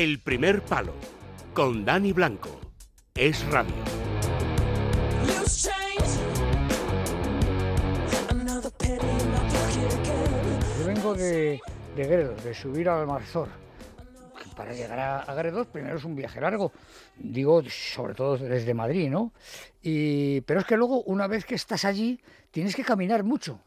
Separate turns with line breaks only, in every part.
El primer palo con Dani Blanco. Es radio.
Yo vengo de, de Gredos, de subir al Marzor. Para llegar a, a Gredos primero es un viaje largo, digo sobre todo desde Madrid, ¿no? Y, pero es que luego una vez que estás allí tienes que caminar mucho.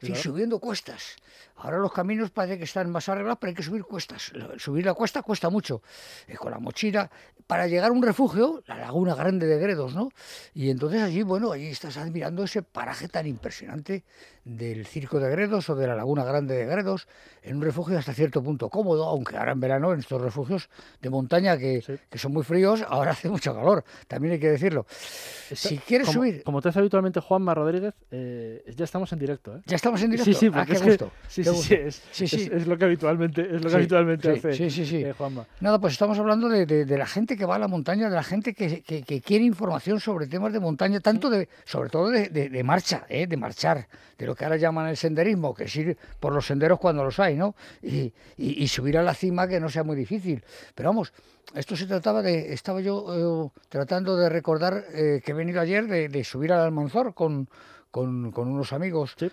Sí, subiendo cuestas. Ahora los caminos parece que están más arreglados, pero hay que subir cuestas. Subir la cuesta cuesta mucho. Eh, con la mochila, para llegar a un refugio, la laguna grande de Gredos, ¿no? Y entonces allí, bueno, allí estás admirando ese paraje tan impresionante del circo de Gredos o de la laguna grande de Gredos, en un refugio hasta cierto punto cómodo, aunque ahora en verano en estos refugios de montaña que, que son muy fríos, ahora hace mucho calor, también hay que decirlo. si quieres
como,
subir...
Como te hace habitualmente Juanma Rodríguez, eh, ya estamos en directo, ¿eh?
Ya estamos en directo.
Sí, sí,
Ah, qué
es que-
gusto.
sí,
qué gusto.
es,
Sí, sí.
es- es lo que habitualmente, es lo que habitualmente hace
sí, sí, sí.
eh, Juanma.
Nada, pues estamos hablando de, de- de la gente que va a la montaña, de la gente que, que- que quiere información sobre temas de montaña, tanto de, sobre todo de, de- de marcha, ¿eh? de marchar, de lo que ahora llaman el senderismo, que es ir por los senderos cuando los hay, ¿no? Y, y- y subir a la cima que no sea muy difícil. Pero vamos, esto se trataba de, estaba yo eh, tratando de recordar eh, que he venido ayer de, de subir al Almanzor con, con, con unos amigos.
Sí.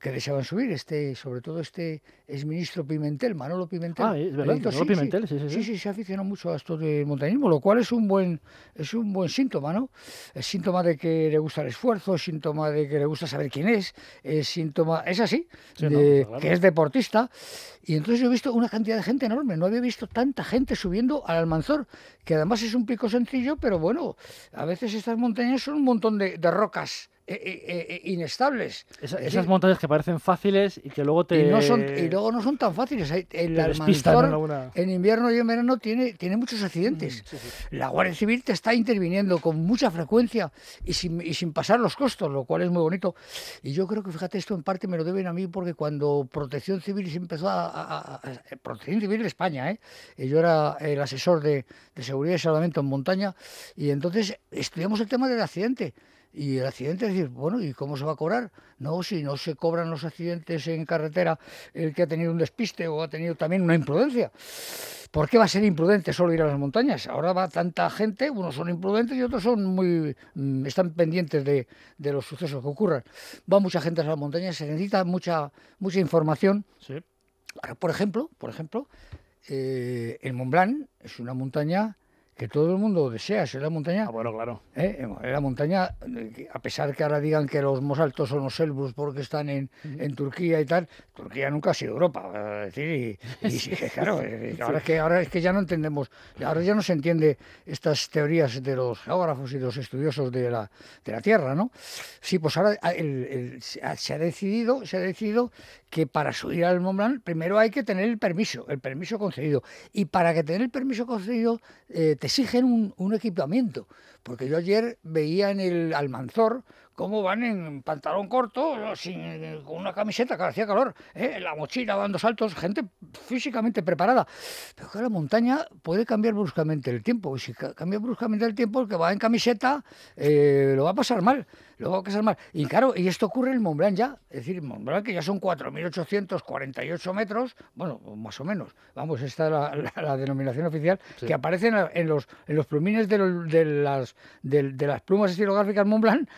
Que deseaban subir, este, sobre todo este exministro Pimentel, Manolo Pimentel.
Ah, es verdad, Manolo Pimentel, sí, sí, sí.
sí, sí, se aficionó mucho a esto del montañismo, lo cual es un buen, es un buen síntoma, ¿no? Es síntoma de que le gusta el esfuerzo, es síntoma de que le gusta saber quién es, es síntoma, es así,
Sí,
de
no, claro.
que es deportista. Y entonces yo he visto una cantidad de gente enorme, no había visto tanta gente subiendo al Almanzor, que además es un pico sencillo, pero bueno, a veces estas montañas son un montón de, de rocas eh, eh, eh, inestables.
Esa-
Es
esas
decir,
montañas que parecen fáciles y que luego te.
y, no son, y luego no son tan fáciles. El Almanzor
en alguna-
en invierno y en verano tiene, tiene muchos accidentes. La Guardia Civil te está interviniendo con mucha frecuencia y sin, y sin pasar los costos, lo cual es muy bonito. Y yo creo que, fíjate, esto en parte me lo deben a mí porque cuando Protección Civil se empezó a... a- a- a- Protección Civil de España, ¿eh? Yo era el asesor de, de seguridad y salvamento en montaña y entonces estudiamos el tema del accidente. Y el accidente, es decir, bueno, ¿y cómo se va a cobrar? No, si no se cobran los accidentes en carretera el que ha tenido un despiste o ha tenido también una imprudencia. ¿Por qué va a ser imprudente solo ir a las montañas? Ahora va tanta gente, unos son imprudentes y otros son muy mm, están pendientes de, de los sucesos que ocurran. Va mucha gente a las montañas, se necesita mucha mucha información.
Sí.
Ahora, por ejemplo, por ejemplo, eh, el Mont Blanc es una montaña que todo el mundo desea, es la montaña
Ah, bueno, claro.
¿eh? La montaña, eh, a pesar que ahora digan que los más altos son los Elbrus porque están en, en Turquía y tal, Turquía nunca ha sido Europa, es decir, y, y sí, claro, ahora es que ahora es que ya no entendemos, ahora ya no se entiende estas teorías de los geógrafos y de los estudiosos de la, de la Tierra, ¿no? Sí, pues ahora ah, el- el- se ha decidido, se ha decidido que para subir al Mont Blanc primero hay que tener el permiso, el permiso concedido. Y para que tener el permiso concedido eh, exigen un, un equipamiento. Porque yo ayer veía en el Almanzor cómo van en pantalón corto, sin, con una camiseta que hacía calor, ¿eh? la mochila dando saltos, gente físicamente preparada. Pero que la montaña puede cambiar bruscamente el tiempo. Y si ca- cambia bruscamente el tiempo, el que va en camiseta eh, lo va a pasar mal. Lo va a pasar mal. Y claro, y esto ocurre en Mont Blanc ya. Es decir, Mont Blanc que ya son 4.848 metros, bueno, más o menos. Vamos, esta es la, la- la denominación oficial que aparece en, los, en los plumines de, los- de las, de, de las plumas estilográficas Mont Blanc,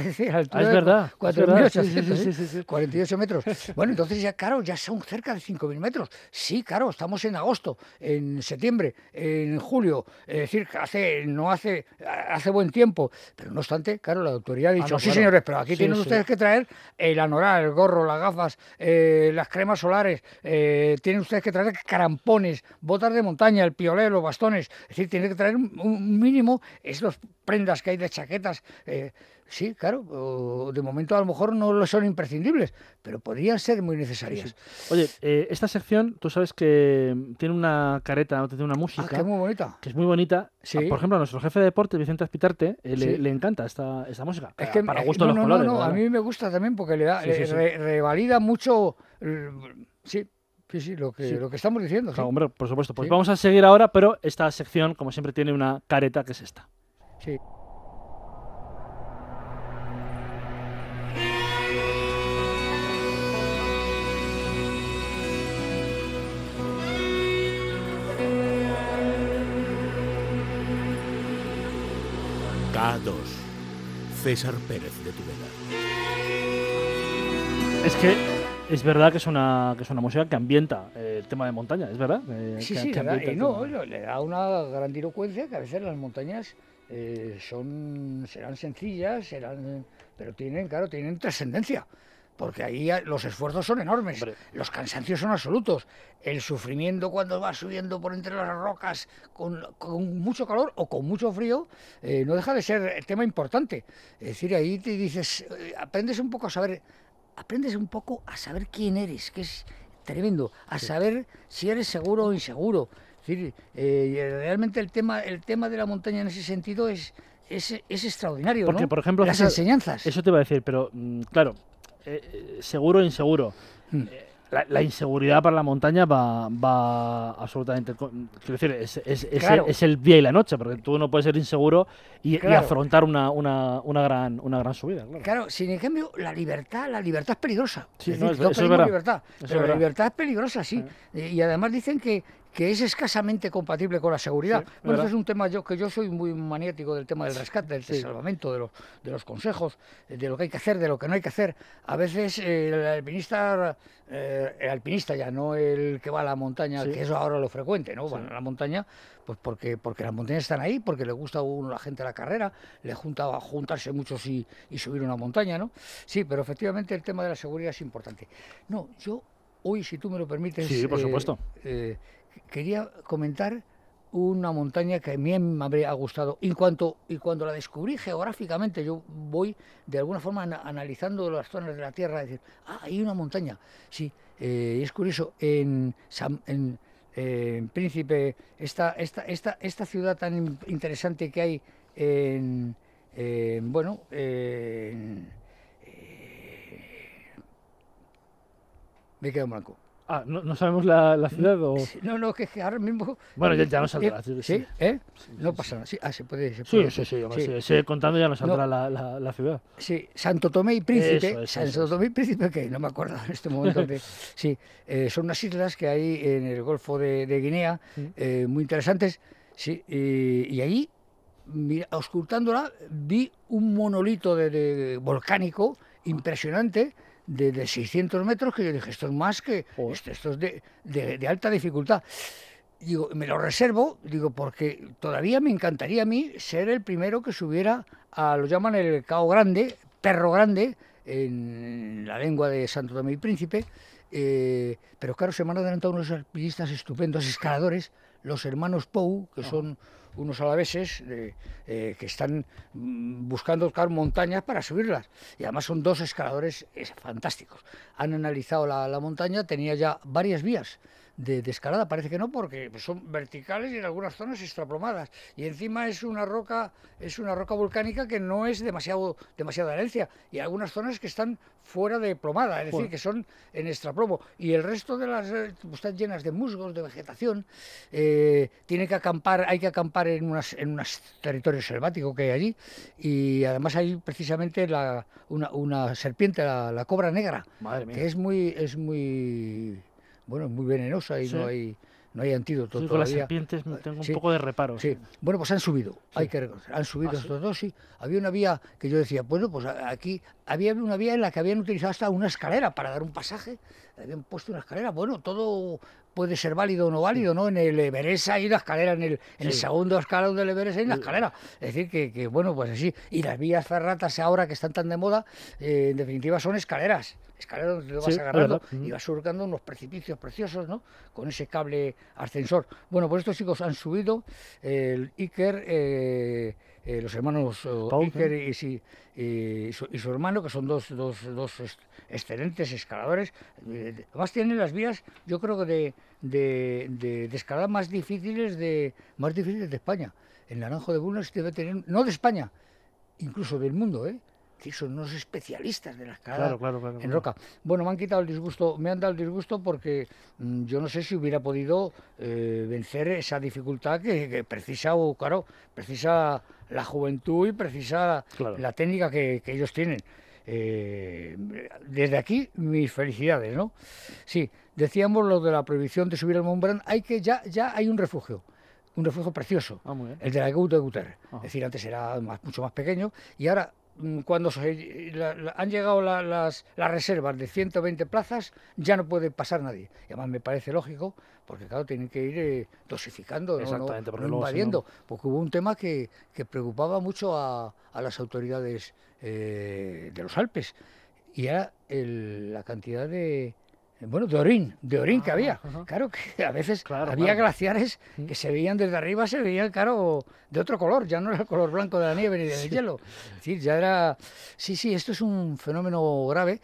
aparece a la altura
Ah, es verdad, es verdad, sí,
4.800,
sí, sí,
¿eh?
sí, sí, sí.
48 metros. Bueno, entonces ya, claro, ya son cerca de 5.000 metros. Sí, claro, estamos en agosto, en septiembre, en julio. Es decir, hace, no hace, hace buen tiempo. Pero no obstante, claro, la autoridad ha dicho,
no,
sí,
claro.
señores, pero aquí tienen ustedes que traer el anoral, el gorro, las gafas, eh, las cremas solares, eh, tienen ustedes que traer carampones, botas de montaña, el piolé, los bastones. Es decir, tienen que traer un, un mínimo, esas prendas que hay de chaquetas. eh, Sí, claro, o de momento a lo mejor no lo son imprescindibles, pero podrían ser muy necesarias.
Oye, eh, esta sección, tú sabes que tiene una careta, tiene una
Ah,
música
que es muy bonita.
que es muy bonita.
Sí.
Ah, Por ejemplo, a nuestro jefe de deportes, Vicente Aspitarte, eh, le,
Sí.
le encanta esta, esta música.
Es que
para gusto
no,
de los
no,
colores.
no, no, a mí me gusta también porque le da,
Sí,
le
sí, sí.
re- revalida mucho, sí, sí, sí, lo que,
Sí.
lo que estamos diciendo. sí.
Claro, hombre, por supuesto. Pues
Sí.
vamos a seguir ahora, pero esta sección, como siempre, tiene una careta que es esta.
Sí.
César Pérez de Tubela.
Es que es verdad que es una, que es una música que ambienta eh, el tema de montaña, es verdad. Eh,
Sí,
que-
sí,
que
y no, le da una grandilocuencia que a veces las montañas eh, son, serán sencillas, serán, pero tienen, claro, tienen trascendencia. Porque ahí los esfuerzos son enormes,
Hombre.
los cansancios son absolutos. El sufrimiento cuando vas subiendo por entre las rocas con, con mucho calor o con mucho frío eh, no deja de ser tema importante. Es decir, ahí te dices, eh, aprendes un poco a saber, aprendes un poco a saber quién eres, que es tremendo, a saber si eres seguro o inseguro. Es decir, eh, realmente el tema, el tema de la montaña en ese sentido es, es, es extraordinario.
Porque,
¿no?
por ejemplo,
las enseñanzas.
Eso te iba a decir, pero mm, claro, eh, eh, seguro o inseguro.
Mm.
Eh, La, la inseguridad para la montaña va, va absolutamente. Quiero decir, es, es- es
Claro.
el, es el día y la noche, porque tú no puedes ser inseguro y, afrontar una, una, una, gran, una gran subida. Claro.
Claro, sin cambio, la libertad, la libertad es peligrosa.
Sí,
es
no,
decir,
eso-
todos
eso es
pedimos
verdad.
libertad,
Eso es
pero la libertad es peligrosa, sí. Y además dicen que, que es escasamente compatible con la seguridad.
Sí,
bueno,
verdad.
este es un tema yo que yo soy muy maniático del tema del rescate, del
Sí.
salvamento, de los, de los consejos, de lo que hay que hacer, de lo que no hay que hacer. A veces eh, el alpinista, eh, el alpinista ya, no el que va a la montaña,
Sí.
que eso ahora lo frecuente, ¿no? Van a la montaña, pues porque, porque las montañas están ahí, porque le gusta a uno la gente la carrera, le junta a juntarse muchos y, y subir una montaña, ¿no? Sí, pero efectivamente el tema de la seguridad es importante. No, yo hoy, si tú me lo permites,
Sí, por
eh,
supuesto.
eh, quería comentar una montaña que a mí me habría gustado. Y, cuanto, y cuando la descubrí geográficamente, yo voy de alguna forma ana- analizando las zonas de la Tierra, decir, ah, hay una montaña. Sí, eh, es curioso, en, San- en, en Príncipe, esta, esta, esta, esta ciudad tan in- interesante que hay en, en, bueno, en, me he quedado en blanco.
Ah, ¿no, no sabemos la, la ciudad o...?
No, no, que, ahora mismo.
Bueno, ya, ya nos
Eh,
saldrá. Sí,
¿Sí? ¿Eh? No pasa nada. Sí, ah, se puede. Se
Sí,
puede.
sí, sí,
Sí.
contando ya nos
No.
saldrá la, la, la ciudad.
Sí, Santo Tomé y Príncipe.
Eso es,
Santo
eso es.
Tomé y Príncipe, que no me acuerdo en este momento. de- sí, eh, son unas islas que hay en el Golfo de, de Guinea, eh, muy interesantes. Sí, y, ahí, mira, auscultándola, vi un monolito de, de volcánico impresionante. De, de 600 metros que yo dije, esto es más que,
Joder.
esto, esto es de, de- de alta dificultad. Digo, me lo reservo, digo, porque todavía me encantaría a mí ser el primero que subiera a, lo llaman el Cao Grande, Perro Grande, en la lengua de Santo Tomé y Príncipe, eh, pero claro, se me han adelantado unos alpinistas estupendos, escaladores, los hermanos Pou, que son unos alaveses eh, que están mm, buscando claro, montañas para subirlas. Y además son dos escaladores fantásticos. Han analizado la, la montaña, tenía ya varias vías de, de escalada, parece que no, porque son verticales y en algunas zonas extraplomadas. Y encima es una roca, es una roca volcánica que no es demasiado, demasiada herencia. Y hay algunas zonas que están fuera de plomada, es decir, que son en extraplomo. Y el resto de las eh, están llenas de musgos, de vegetación. eh, tiene que acampar, hay que acampar en unas, en unos territorios selváticos que hay allí. Y además hay precisamente la, una, una serpiente, la, la cobra negra
Madre mía.
que es muy es muy bueno muy venenosa y
Sí.
no hay no hay antídoto
Sí, con las
todavía
serpientes me tengo
sí.
un poco de reparo.
Sí. Bueno, pues han subido, hay que reconocer, han subido
¿Ah,
estos dos, sí. Había una vía que yo decía, bueno, pues aquí había una vía en la que habían utilizado hasta una escalera para dar un pasaje, habían puesto una escalera, bueno, todo puede ser válido o no válido, ¿no? En el Everest hay una escalera, en el, en el
Sí.
segundo escalón del Everest hay una escalera. Es decir, que, que, bueno, pues así. Y las vías ferratas ahora que están tan de moda, eh, en definitiva son escaleras. Escaleras donde te vas
Sí,
agarrando y vas surcando unos precipicios preciosos, ¿no? Con ese cable ascensor. Bueno, pues estos chicos han subido, el Iker, eh, eh, los hermanos oh,
Paul,
Iker y, y su, y su hermano, que son dos, dos, dos excelentes escaladores. Eh, Además tienen las vías, yo creo que de, de, de- de escalada más difíciles de más difíciles de España. El Naranjo de Bulnes debe tener, no de España, incluso del mundo, ¿eh? Que son unos especialistas de la escalada
Claro, claro, claro.
en roca. Bueno, me han quitado el disgusto, me han dado el disgusto porque mm, yo no sé si hubiera podido eh, vencer esa dificultad que, que precisa, o, claro, precisa la juventud y precisa la técnica que, que ellos tienen. Eh, desde aquí, mis felicidades, ¿no? Sí, decíamos lo de la prohibición de subir al Mont Blanc, hay que ya, ya hay un refugio. un refugio precioso,
Ah,
el de la Gout de Guter.
Ajá.
Es decir, antes era más- mucho más pequeño y ahora cuando se- la- la- han llegado la- las, las reservas de 120 plazas, ya no puede pasar nadie. Y además me parece lógico, porque claro, tienen que ir eh, dosificando, no,
Exactamente,
no invadiendo. Porque hubo un tema que, que preocupaba mucho a, a las autoridades eh, de los Alpes. Y era el- la cantidad de... Bueno, de orín, de orín que
Ah,
había. Claro que a veces
Claro,
había
claro.
glaciares que se veían desde arriba, se veían, claro, de otro color, ya no era el color blanco de la nieve ni del hielo. Es decir, ya era... Sí, sí, esto es un fenómeno grave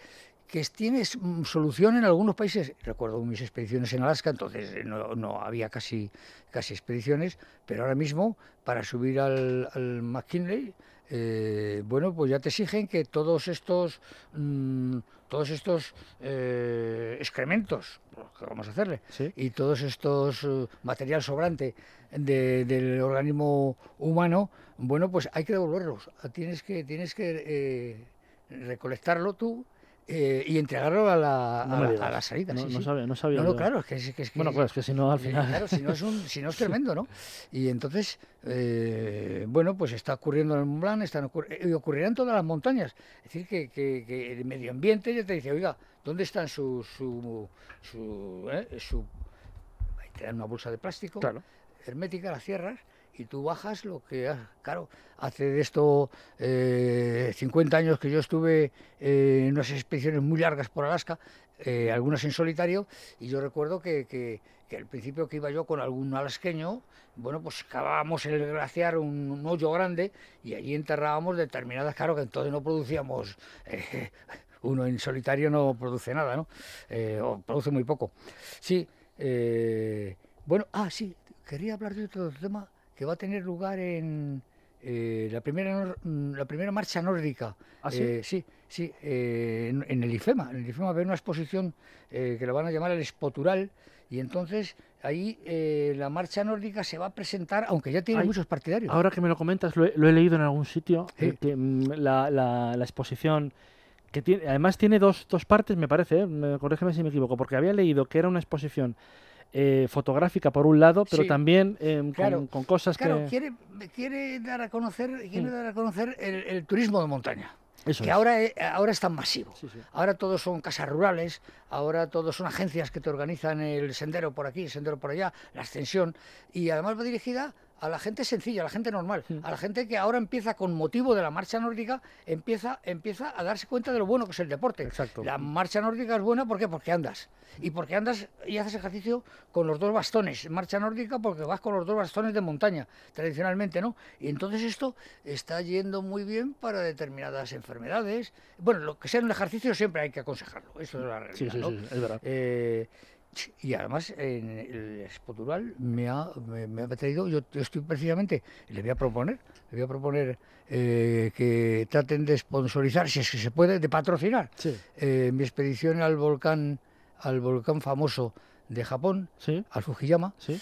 que tiene mm, solución en algunos países. Recuerdo mis expediciones en Alaska, entonces eh, no, no había casi, casi expediciones, pero ahora mismo para subir al, al McKinley, eh, bueno, pues ya te exigen que todos estos, mm, todos estos eh, excrementos, pues, ¿qué vamos a hacerle?
Sí.
y todos estos eh, material sobrante de- del organismo humano, bueno, pues hay que devolverlos. Tienes que, tienes que eh, recolectarlo tú eh, y entregarlo a la,
No
a la-
digas.
a la salida.
No,
sí,
no
sí.
sabía, no sabía.
No, claro, es que es que... es que-
Bueno, claro, es que si no, al
eh,
final.
Claro, si no es, un, si no es tremendo, ¿no? Y entonces, eh, bueno, pues está ocurriendo en el Mont Blanc, están ocurri- y ocurrirá en todas las montañas. Es decir, que, que- que el medio ambiente ya te dice, oiga, ¿dónde están su... su, su, eh, su- te dan una bolsa de plástico
Claro.
hermética, la cierras y tú bajas lo que, claro, hace de esto eh, 50 años que yo estuve eh, en unas expediciones muy largas por Alaska, eh, algunas en solitario, y yo recuerdo que, que, que al principio que iba yo con algún alasqueño, bueno, pues cavábamos en el glaciar un, un hoyo grande y allí enterrábamos determinadas, claro que entonces no producíamos... eh, uno en solitario no produce nada, ¿no? Eh, o produce muy poco. Sí, bueno, ah, sí, quería hablar de otro tema que va a tener lugar en eh, la, primera, mm, la primera marcha nórdica.
¿Ah, sí?
Eh, sí, sí, eh, en, en el IFEMA. En el IFEMA va a haber una exposición que la van a llamar el Espotural y entonces ahí la marcha nórdica se va a presentar, aunque ya tiene
Ay,
muchos partidarios.
Ahora que me lo comentas, lo he, lo he leído en algún sitio,
Sí.
que mm, la, la- la exposición, que tiene, además tiene dos, dos partes, me parece, ¿eh? Me- corrígeme si me equivoco, porque había leído que era una exposición eh, fotográfica por un lado, pero
Sí.
también eh, con-
Claro,
con, cosas
Claro,
que...
quiere, quiere dar a conocer, quiere
Mm.
dar a conocer el, el turismo de montaña.
Eso
que
es.
ahora, ahora es tan masivo.
Sí, sí.
Ahora todos son casas rurales, ahora todos son agencias que te organizan el sendero por aquí, el sendero por allá, la extensión, y además va dirigida a la gente sencilla, a la gente normal,
Mm.
a la gente que ahora empieza con motivo de la marcha nórdica, empieza, empieza a darse cuenta de lo bueno que es el deporte.
Exacto.
La marcha nórdica es buena ¿por qué? porque andas. Y porque andas y haces ejercicio con los dos bastones. Marcha nórdica porque vas con los dos bastones de montaña, tradicionalmente, ¿no? Y entonces esto está yendo muy bien para determinadas enfermedades. Bueno, lo que sea un ejercicio siempre hay que aconsejarlo. Eso es la realidad.
Sí, sí,
¿no?
sí, es verdad.
Eh, y además en el Spotural me ha, me, me ha traído, yo, estoy precisamente, le voy a proponer, le voy a proponer eh, que traten de sponsorizar, si es que se puede, de patrocinar
Sí,
eh, mi expedición al volcán, al volcán famoso de Japón,
sí,
al Fujiyama,
sí.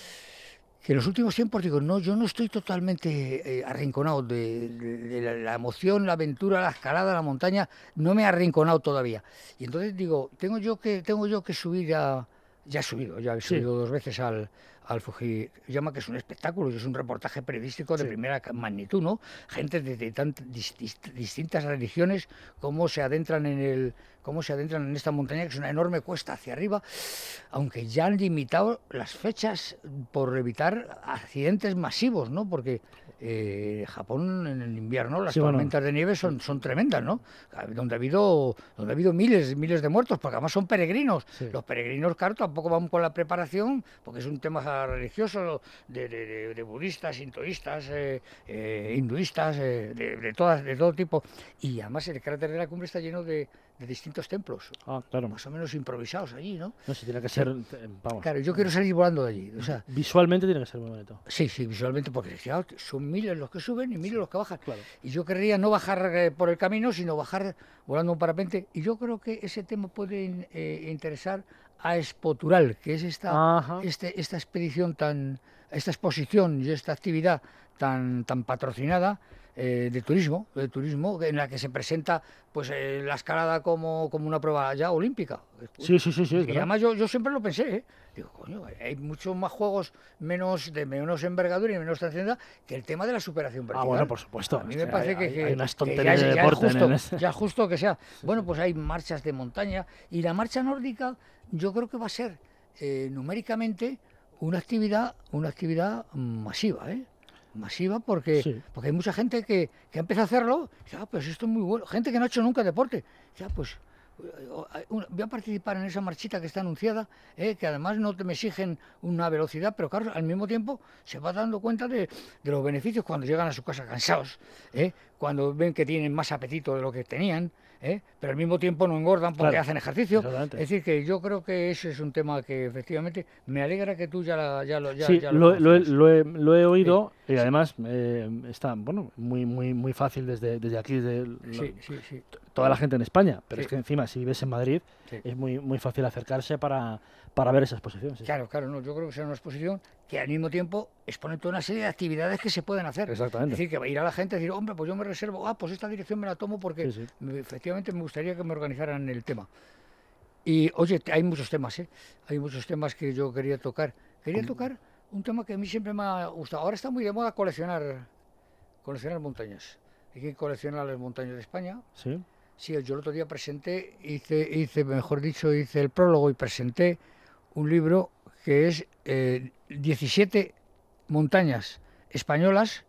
que en los últimos tiempos digo, no, yo no estoy totalmente eh, arrinconado de, de- de la, la emoción, la aventura, la escalada, la montaña, no me ha arrinconado todavía. Y entonces digo, tengo yo que, tengo yo que subir a, ya he subido, ya he
Sí.
subido dos veces al, al Fujiyama, que es un espectáculo, y es un reportaje periodístico de
Sí.
primera magnitud, ¿no? Gente de, tant- distintas religiones, cómo se adentran en el cómo se adentran en esta montaña, que es una enorme cuesta hacia arriba, aunque ya han limitado las fechas por evitar accidentes masivos, ¿no? Porque eh, Japón en el invierno las
Sí, bueno.
tormentas de nieve son, son tremendas, ¿no? Donde ha habido donde ha habido miles y miles de muertos, porque además son peregrinos.
Sí.
Los peregrinos, claro, tampoco van con la preparación, porque es un tema religioso de, de- de- budistas, sintoístas, eh, eh, hinduistas, eh, de, de todas, de todo tipo. Y además el cráter de la cumbre está lleno de, distintos templos,
Ah, claro.
más o menos improvisados allí, ¿no?
No, si tiene que ser, eh, vamos,
Claro, yo quiero salir volando de allí. O sea,
visualmente tiene que ser muy bonito.
sí, sí, visualmente, porque claro, son miles los que suben y miles los que bajan.
Claro.
Y yo querría no bajar eh, por el camino, sino bajar volando un parapente. Y yo creo que ese tema puede eh, interesar a Espotural, que es esta, este, esta expedición tan, esta exposición y esta actividad tan, tan patrocinada eh, de turismo, de turismo, en la que se presenta pues eh, la escalada como, como una prueba ya olímpica.
Sí, sí, sí, sí.
Y además yo, yo siempre lo pensé, ¿eh? Digo, coño, hay muchos más juegos menos de menos envergadura y menos trascendencia que el tema de la superación
Ah,
vertical.
bueno, por supuesto.
A mí me parece
hay-
que,
hay-
que-
hay unas
que
tonterías
ya,
de
ya
deporte
es
en
justo,
este.
ya justo que sea. Bueno, pues hay marchas de montaña y la marcha nórdica yo creo que va a ser eh, numéricamente una actividad, una actividad masiva, ¿eh? Masiva porque,
Sí.
porque hay mucha gente que, que ha empezado a hacerlo, y dice, ah, pues esto es muy bueno. Gente que no ha hecho nunca deporte, ya pues eh, voy a participar en esa marchita que está anunciada, eh, que además no te me exigen una velocidad, pero claro, al mismo tiempo se va dando cuenta de, de los beneficios cuando llegan a su casa cansados, eh, cuando ven que tienen más apetito de lo que tenían, eh, pero al mismo tiempo no engordan porque
Claro,
hacen ejercicio. Es decir, que yo creo que ese es un tema que efectivamente me alegra que tú ya, la- ya lo ya,
sí,
ya
lo, lo lo he- lo he oído y además eh, está bueno muy muy muy fácil desde, desde aquí, desde
Sí,
toda la gente en España. Pero es que encima, si vives en Madrid, es muy, muy fácil acercarse para, para ver esa exposición. sí.
Claro, claro, no, yo creo que será una exposición que al mismo tiempo expone toda una serie de actividades que se pueden hacer.
Exactamente.
Es decir, que va a ir a la gente a decir, hombre, pues yo me reservo, ah, pues esta dirección me la tomo porque
Sí, sí.
me- efectivamente me gustaría que me organizaran el tema. Y oye, hay muchos temas, ¿eh? Hay muchos temas que yo quería tocar. Quería tocar un tema que a mí siempre me ha gustado. Ahora está muy de moda coleccionar, coleccionar montañas. Hay que coleccionar las montañas de España.
Sí.
Sí, yo el otro día presenté, hice, hice, mejor dicho, hice el prólogo y presenté un libro que es eh, 17 montañas españolas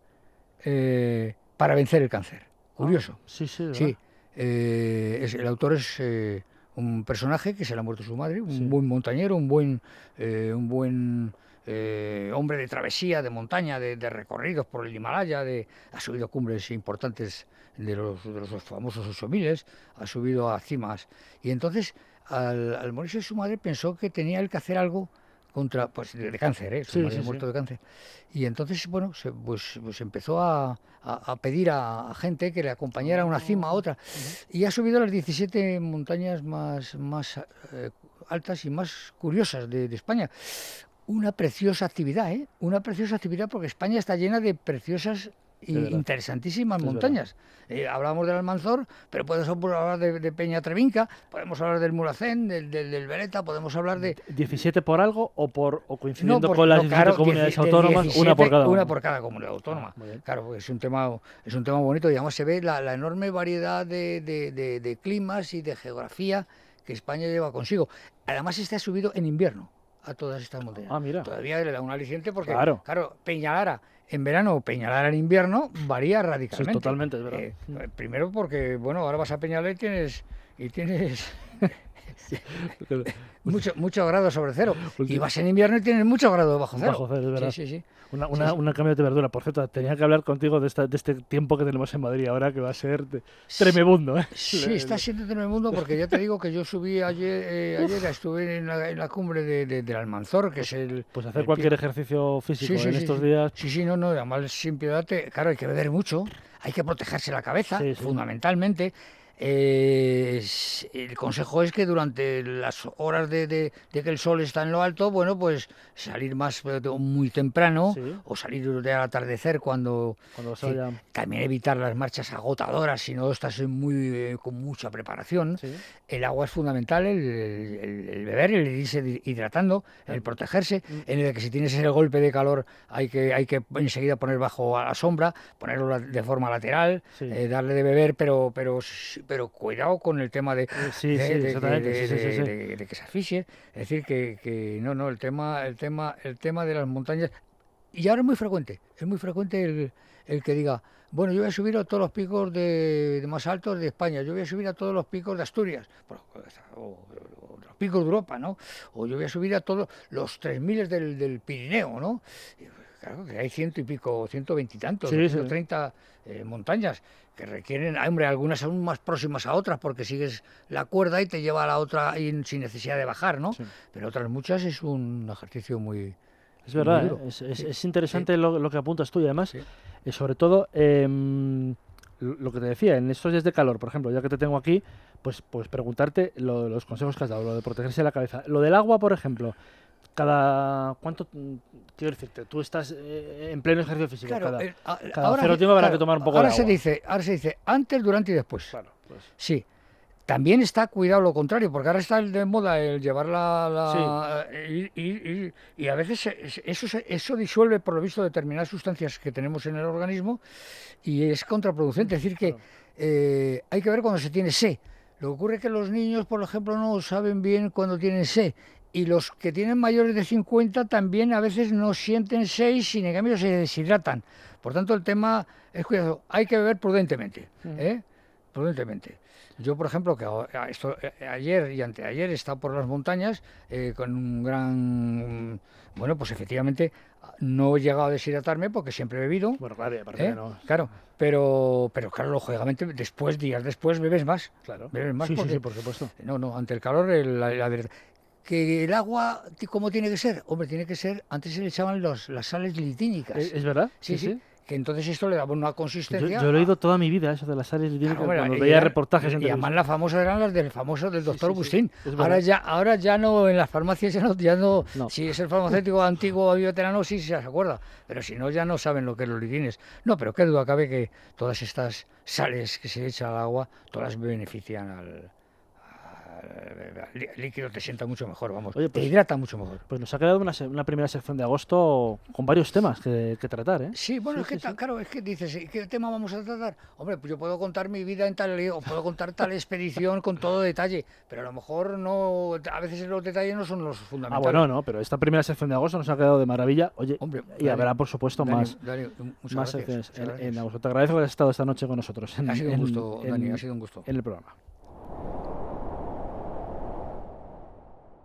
eh, para vencer el cáncer. Curioso.
Sí, sí, ¿verdad?
Sí, eh, es- el autor es eh, un personaje que se le ha muerto su madre, un
Sí.
buen montañero, un buen, eh, un buen eh, hombre de travesía, de montaña, de, de recorridos por el Himalaya, de, ha subido cumbres importantes de los, de los famosos 8000, ha subido a cimas. Y entonces, al, al morirse su madre, pensó que tenía él que hacer algo contra, pues de, de cáncer, ¿eh? su
Sí,
madre
sí,
muerto de cáncer. Y entonces, bueno, se, pues, pues empezó a, a- a pedir a, a gente que le acompañara a una cima a otra. Y ha subido las 17 montañas más, más eh, altas y más curiosas de, de España. Una preciosa actividad, ¿eh? Una preciosa actividad porque España está llena de preciosas y interesantísimas
Es
montañas. Eh, hablábamos del Almanzor, pero podemos hablar de, de Peña Trevinca, podemos hablar del Mulacén, del, del, del Beretta, podemos hablar de,
¿17 por algo o por o coincidiendo
por-
con las
no,
17
claro,
comunidades
dieci- de
autónomas? una por
17,
cada
Una por cada comunidad autónoma.
Ah, muy bien.
Claro, porque es un tema, es un tema bonito y además se ve la, la enorme variedad de, de- de- de climas y de geografía que España lleva consigo. Además, este ha subido en invierno a todas estas montañas.
Ah, mira.
Todavía le da un aliciente porque,
Claro.
claro, Peñalara en verano o Peñalara en invierno varía radicalmente.
totalmente, es verdad.
Eh, primero porque, bueno, ahora vas a Peñalara y tienes, y tienes mucho, muchos grados sobre cero. Y vas en invierno y tienes muchos grados bajo cero.
Bajo cero, es verdad.
Sí, sí, sí.
Una, una, una cambio de verdura. Por cierto, tenía que hablar contigo de, esta, de este tiempo que tenemos en Madrid ahora, que va a ser tremebundo. ¿eh?
Sí, está siendo mundo porque ya te digo que yo subí ayer, eh, ayer estuve en la, en la cumbre de, de- del Almanzor, que es el...
Pues hacer
el
cualquier ejercicio físico en estos días.
Sí, sí, no, no, además sin piedad, te- claro, hay que beber mucho, hay que protegerse la cabeza, fundamentalmente. Eh, el consejo es que durante las horas de, de- de que el sol está en lo alto, bueno, pues salir más muy temprano
Sí.
o salir de al atardecer cuando,
Cuando
Sí, también evitar las marchas agotadoras si no estás muy, eh, con mucha preparación.
Sí.
El agua es fundamental, el, el- el beber, el irse hidratando, el protegerse, en el que si tienes ese golpe de calor hay que, hay que enseguida poner bajo a la sombra, ponerlo de forma lateral, eh, darle de beber, pero, pero, pero cuidado con el tema de, que- se asfixie. Es decir, que, que no, no, el tema, el tema, el tema de las montañas. Y ahora es muy frecuente, es muy frecuente el, el que diga, bueno, yo voy a subir a todos los picos de, de más altos de España, yo voy a subir a todos los picos de Asturias, o, o los picos de Europa, ¿no? O yo voy a subir a todos los 3.000 del, del Pirineo, ¿no? Y, Claro, que hay ciento y pico, ciento veintitantos,
Sí, sí.
130 eh, montañas que requieren, ah, hombre, algunas aún más próximas a otras porque sigues la cuerda y te lleva a la otra ahí sin necesidad de bajar, ¿no?
Sí.
Pero otras muchas es un ejercicio muy...
Es verdad,
muy
¿eh?
duro.
es, es-
Sí,
es interesante lo, lo que apuntas tú y además,
Sí.
eh, sobre todo, lo lo que te decía, en estos días de calor, por ejemplo, ya que te tengo aquí, pues, pues preguntarte lo- los consejos que has dado, lo de protegerse la cabeza. Lo del agua, por ejemplo, cada cuánto quiero decirte tú estás eh, en pleno ejercicio físico
Claro,
cada,
eh, a-
cada
ahora,
cero
se-
tiempo habrá que tomar un poco
ahora
de
se
agua.
dice, ahora se dice antes, durante y después.
claro pues,
Sí. También está cuidado lo contrario, porque ahora está de moda el llevar la... la- ir- ir- y a veces se- se- eso, se- eso disuelve, por lo visto, determinadas sustancias que tenemos en el organismo y es contraproducente. Es decir, que eh, hay que ver cuando se tiene sed. Lo que ocurre es que los niños, por ejemplo, no saben bien cuando tienen sed. Y los que tienen mayores de 50 también a veces no sienten sed y sin en cambio se deshidratan. Por tanto, el tema es cuidado. Hay que beber prudentemente. ¿eh? Prudentemente. Yo, por ejemplo, que esto, eh, ayer y anteayer he estado por las montañas eh, con un gran... Bueno, pues efectivamente no he llegado a deshidratarme porque siempre he bebido.
bueno claro aparte
¿eh?
no
Claro, pero, pero claro, lógicamente después, días después, bebes más.
claro
Bebes más
sí, sí
porque-
sí por supuesto
No, no, ante el calor, el- la. Que el agua, ¿cómo tiene que ser? Hombre, tiene que ser, antes se le echaban los, las sales litínicas.
¿Es, verdad
sí, sí, Que entonces esto le daba una
Yo,
consistencia.
yo he leído toda mi vida eso de las sales litínicas
Claro,
cuando veía reportajes en
Y además las famosas eran las del famoso del doctor
sí,
ahora ya, ahora ya no, en las farmacias ya no, ya no,
No.
si es el farmacéutico antiguo o veterano sí se acuerda, pero si no ya no saben lo que es los litines. No, pero qué duda cabe que todas estas sales que se echan al agua, todas benefician al, lí- líquido, te sienta mucho mejor, vamos,
Oye,
te
pues-
hidrata mucho mejor.
Pues nos ha quedado una, primera sección de agosto con varios temas que, que tratar, ¿eh?
Sí, bueno,
Sí,
es que
sí,
ta-
sí.
claro, es que dices, ¿y qué tema vamos a tratar? Hombre, pues yo puedo contar mi vida en tal o puedo contar tal expedición con todo detalle, pero a lo mejor no, a veces los detalles no son los
Ah,
fundamentales.
bueno, no, pero esta primera sección de agosto nos ha quedado de maravilla. Oye,
Hombre,
y
Dani,
habrá, por supuesto,
Dani,
más,
Dani, muchas
más
gracias,
secciones en, en agosto. Te agradezco que hayas estado esta noche con nosotros en,
Ha sido un gusto, Dani, ha sido un gusto.
en el programa.